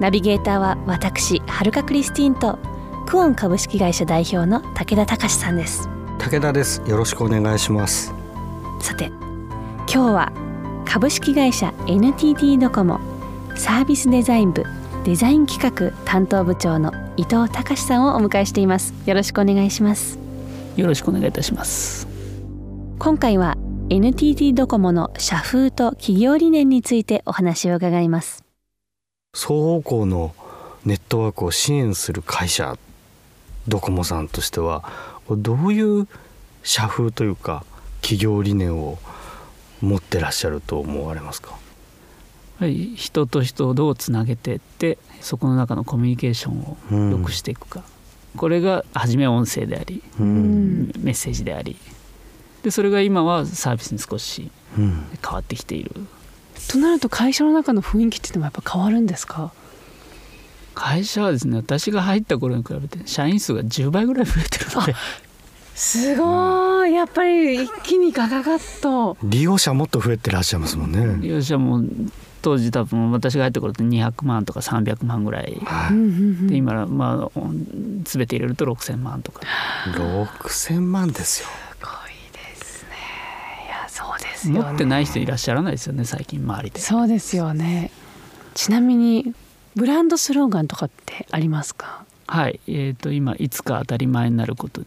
ナビゲーターは私はるかクリスティンとクオン株式会社代表の武田隆さんです。武田です。よろしくお願いします。さて今日は株式会社 NTT ドコモサービスデザイン部デザイン企画担当部長の伊藤隆さんをお迎えしています。よろしくお願いします。よろしくお願いいたします。今回は NTT ドコモの社風と企業理念についてお話を伺います双方向のネットワークを支援する会社ドコモさんとしてはどういう社風というか企業理念を持ってらっしゃると思われますか？はい人と人をどうつなげていってそこの中のコミュニケーションを良くしていくか、うん、これが初め音声であり、うん、メッセージであり。でそれが今はサービスに少し変わってきている、うん、となると会社の中の雰囲気っていうのもやっぱ変わるんですか？会社はですね私が入った頃に比べて社員数が10倍ぐらい増えてるので。すごい。やっぱり一気にガガガッと。利用者もっと増えてらっしゃいますもんね。利用者も当時多分私が入った頃って200万とか300万ぐらい、はい、で今まあ全て入れると6,000万とか。6,000万ですよすごいですねいやそうですよ、ね、持ってない人いらっしゃらないですよね最近周りで。そうですよね。ちなみにブランドスローガンとかってありますか？はい。えーと、今いつか当たり前になること。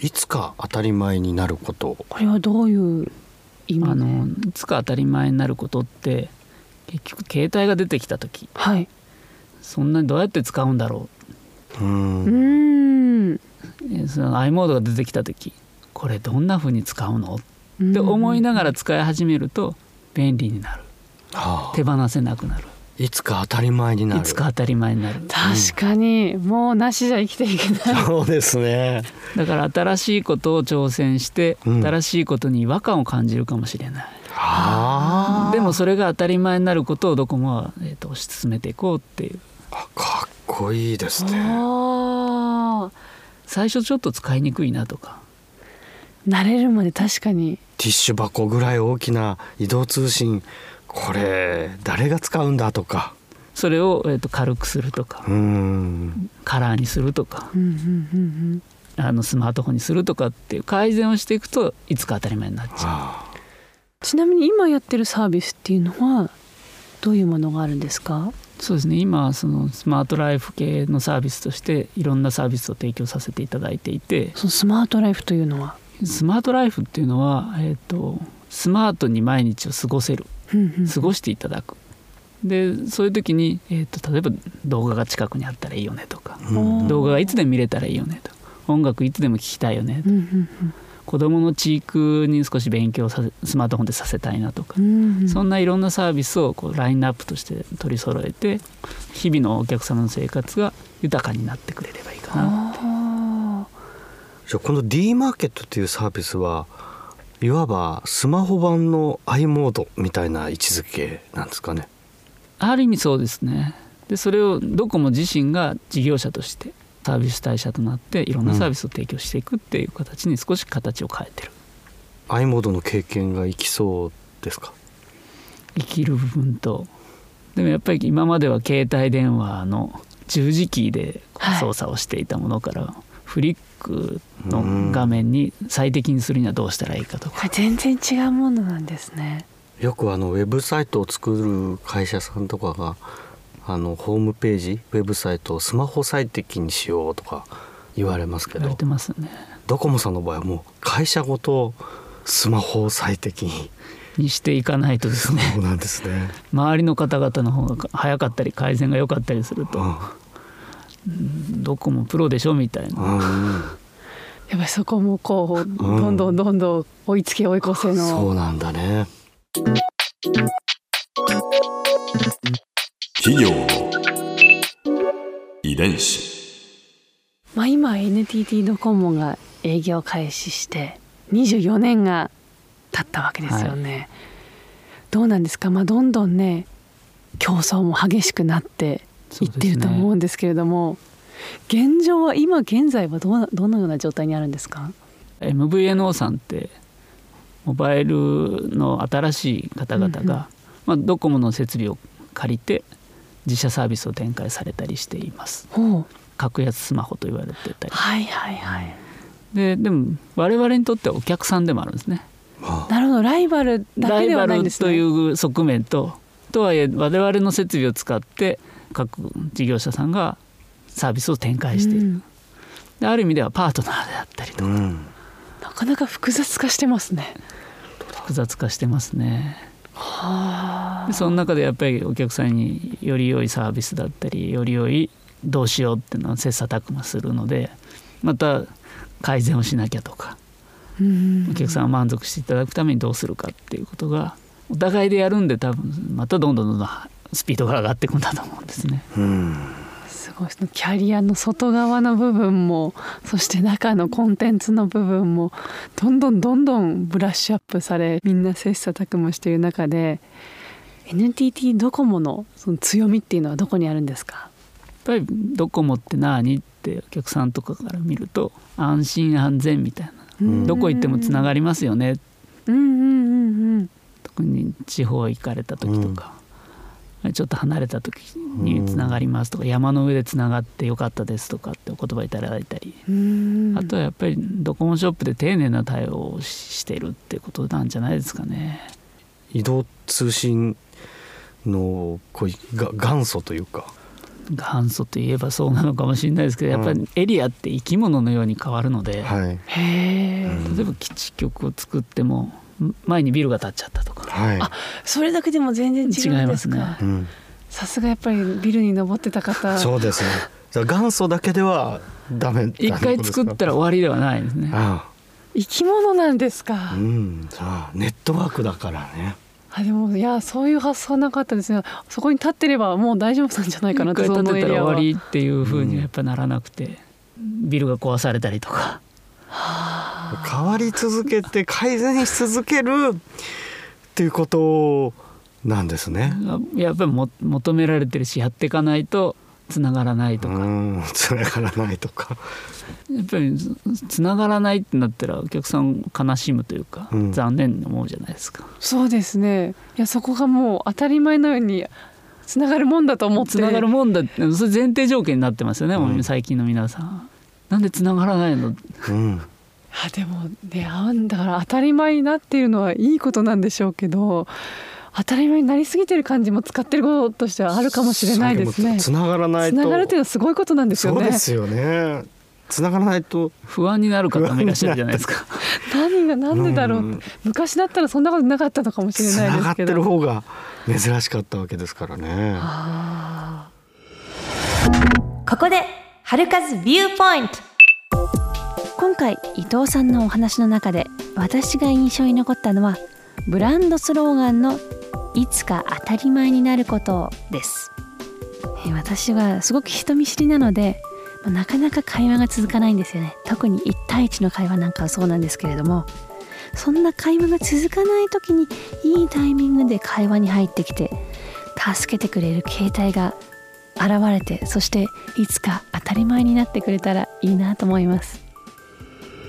いつか当たり前になること。これはどういう意味あのいつか当たり前になることって結局携帯が出てきた時、はい、そんなにどうやって使うんだろう。うん。その i モードが出てきた時。これどんなふうに使うの？って思いながら使い始めると便利になる、はあ、手放せなくなる。いつか当たり前になる。いつか当たり前になる。確かに、うん、もうなしじゃ生きていけない。そうですね。だから新しいことを挑戦して、うん、新しいことに違和感を感じるかもしれない、でもそれが当たり前になることをどこも、えーと、推し進めていこうっていう。あかっこいいですね。最初ちょっと使いにくいなとか慣れるまで確かに。ティッシュ箱ぐらい大きな移動通信。これ誰が使うんだとか。それを、えーと、軽くするとか。カラーにするとか、あのスマートフォンにするとかっていう改善をしていくといつか当たり前になっちゃう。ちなみに今やってるサービスっていうのはどういうものがあるんですか？そうですね。今そのスマートライフ系のサービスとしていろんなサービスを提供させていただいていて。そのスマートライフというのは？スマートライフっていうのは、えーとスマートに毎日を過ごせる。過ごしていただく。でそういう時に、えーと、例えば動画が近くにあったらいいよねとか、動画がいつでも見れたらいいよねと音楽いつでも聴きたいよねと、子どもの知育に少し勉強させスマートフォンでさせたいなとか、そんないろんなサービスをこうラインナップとして取り揃えて日々のお客様の生活が豊かになってくれればいいかなじゃあこの D マーケットというサービスはいわばスマホ版の i モードみたいな位置づけなんですかね。ある意味そうですね。でそれをドコモ自身が事業者としてサービス対社となっていろんなサービスを提供していくっていう形に少し形を変えてる、うん、i モードの経験が生きそうですか？生きる部分と。でもやっぱり今までは携帯電話の十字キーで操作をしていたものから、はい、フリックの画面に最適にするにはどうしたらいいかとか、全然違うものなんですね。よくあのウェブサイトを作る会社さんとかがあのホームページウェブサイトをスマホ最適にしようとか言われますけど、ね、ドコモさんの場合はもう会社ごとスマホを最適に。にしていかないとですね。そうなんですね。周りの方々の方が早かったり改善が良かったりすると、うんどこもプロでしょみたいな、うん、やっぱりそこもこうどんどんどんどん追いつけ追い越せの、そうなんだね。企業の遺伝子。まあ、今 NTT ドコモが営業開始して24年が経ったわけですよね。どうなんですか、まあ、どんどんね競争も激しくなっていってると思うんですけれども、現状は今現在はどうどのような状態にあるんですか？MVNO さんってモバイルの新しい方々が、うんうん。まあ、ドコモの設備を借りて自社サービスを展開されたりしています。格安スマホと言われてたり。はいはいはい。ででも我々にとってはお客さんでもあるんですね。なるほど。ライバルだけではライバルないんですね。という側面ととはいえ我々の設備を使って各事業者さんがサービスを展開している、うん。である意味ではパートナーであったりとか。うん。なかなか複雑化してますね。複雑化してますね。はでその中でやっぱりお客さんにより良いサービスだったりより良いどうしようっていうのは切磋琢磨するのでまた改善をしなきゃとかうん。お客さんを満足していただくためにどうするかっていうことがお互いでやるんで多分またどんどんどんどんスピードが上がっていくんだと思うんですね。うん。すごいそのキャリアの外側の部分もそして中のコンテンツの部分もどんどんどんどんブラッシュアップされみんな切磋琢磨している中で NTT ドコモのその強みっていうのはどこにあるんですか？やっぱりドコモって何？ってお客さんとかから見ると安心安全みたいな。どこ行ってもつながりますよね。うんうんうんうん。特に地方行かれた時とか、ちょっと離れた時につながりますとか、山の上でつながってよかったですとかってお言葉いただいたり、うん。あとはやっぱりドコモショップで丁寧な対応をししてるってことなんじゃないですかね。移動通信のこういうが元祖というか。元祖といえばそうなのかもしれないですけどやっぱりエリアって生き物のように変わるので、うん。例えば基地局を作っても前にビルが建っちゃったとか。はい。あそれだけでも全然違うんですか？違いますね。うん、さすがやっぱりビルに登ってた方。そうですね。じゃあ元祖だけではダメ一回作ったら終わりではないですね。あ生き物なんですか、あうん。さあネットワークだからね。あでもいやそういう発想なかったですねそこに立ってればもう大丈夫なんじゃないかな一回とそ建てたら終わりっていうふうにはやっぱならなくて、ビルが壊されたりとか変わり続けて改善し続けるっていうことなんですね。やっぱりも求められてるしやっていかないとつながらないとか、うんつながらないとか。やっぱりつつながらないってなったらお客さん悲しむというか、うん残念に思うじゃないですか。そうですねいやそこがもう当たり前のようにつながるもんだと思ってつながるもんだってそれ前提条件になってますよね、うん最近の皆さん。なんでつながらないの？うんあでもねあんだから当たり前になっているのはいいことなんでしょうけど当たり前になりすぎてる感じも使ってることとしてはあるかもしれないですね。つながらないつと。ながるっていうのはすごいことなんですよね。そうですよね。つながらないと。不安になる方もいらっしゃるじゃないですか。何がなんでだろう、うん昔だったらそんなことなかったのかもしれつないながってですけど。る方が珍しかったわけですからね。あここで春風ビューポイント今回伊藤さんのお話の中で私が印象に残ったのはブランドスローガンのいつか当たり前になることです。私はすごく人見知りなのでなかなか会話が続かないんですよね。特に1対1の会話なんかはそうなんですけれども。そんな会話が続かない時にいいタイミングで会話に入ってきて助けてくれる携帯が現れてそしていつか当たり前になってくれたらいいなと思います。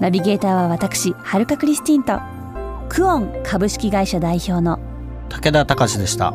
ナビゲーターは私はるかクリスティンとクオン株式会社代表の武田隆でした。